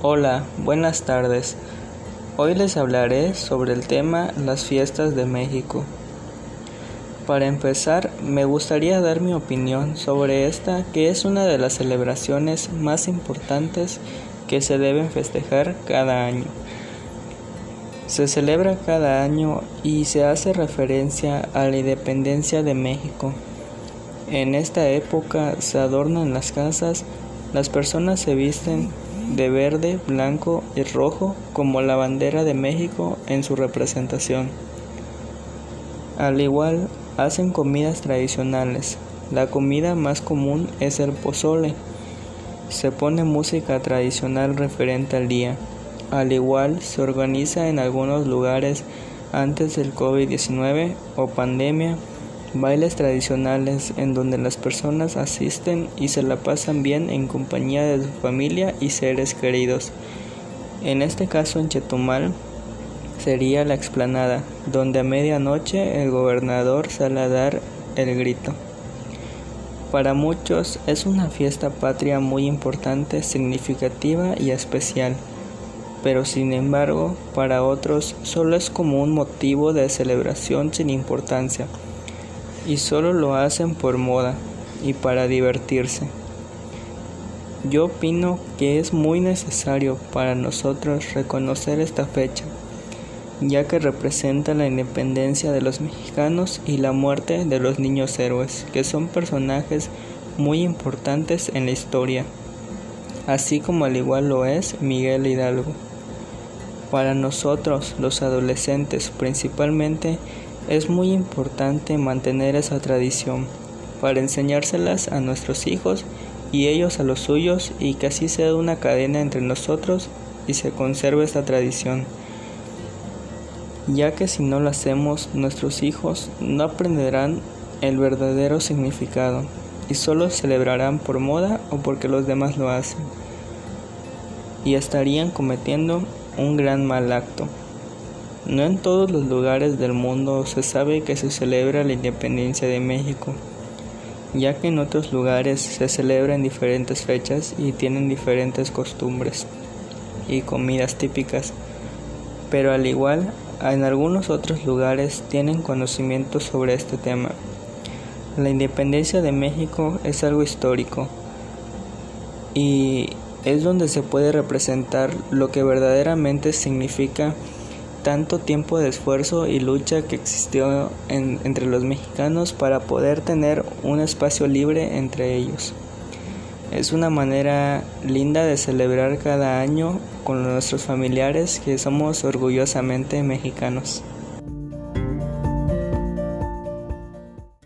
Hola, buenas tardes. Hoy les hablaré sobre el tema las fiestas de México. Para empezar, me gustaría dar mi opinión sobre esta que es una de las celebraciones más importantes que se deben festejar cada año. Se celebra cada año y se hace referencia a la independencia de México. En esta época se adornan las casas, las personas se visten de verde, blanco y rojo como la bandera de México en su representación. Al igual, hacen comidas tradicionales. La comida más común es el pozole. Se pone música tradicional referente al día. Al igual, se organiza en algunos lugares antes del COVID-19 o pandemia bailes tradicionales en donde las personas asisten y se la pasan bien en compañía de su familia y seres queridos. En este caso en Chetumal sería la explanada, donde a medianoche el gobernador sale a dar el grito. Para muchos es una fiesta patria muy importante, significativa y especial, pero sin embargo para otros solo es como un motivo de celebración sin importancia y solo lo hacen por moda y para divertirse. Yo opino que es muy necesario para nosotros reconocer esta fecha, ya que representa la independencia de los mexicanos y la muerte de los niños héroes, que son personajes muy importantes en la historia, así como al igual lo es Miguel Hidalgo. Para nosotros, los adolescentes, principalmente, es muy importante mantener esa tradición para enseñárselas a nuestros hijos y ellos a los suyos y que así sea una cadena entre nosotros y se conserve esta tradición, ya que si no lo hacemos nuestros hijos no aprenderán el verdadero significado y solo celebrarán por moda o porque los demás lo hacen y estarían cometiendo un gran mal acto. No en todos los lugares del mundo se sabe que se celebra la independencia de México, ya que en otros lugares se celebra en diferentes fechas y tienen diferentes costumbres y comidas típicas, pero al igual en algunos otros lugares tienen conocimiento sobre este tema. La independencia de México es algo histórico y es donde se puede representar lo que verdaderamente significa tanto tiempo de esfuerzo y lucha que existió entre los mexicanos para poder tener un espacio libre entre ellos. Es una manera linda de celebrar cada año con nuestros familiares que somos orgullosamente mexicanos.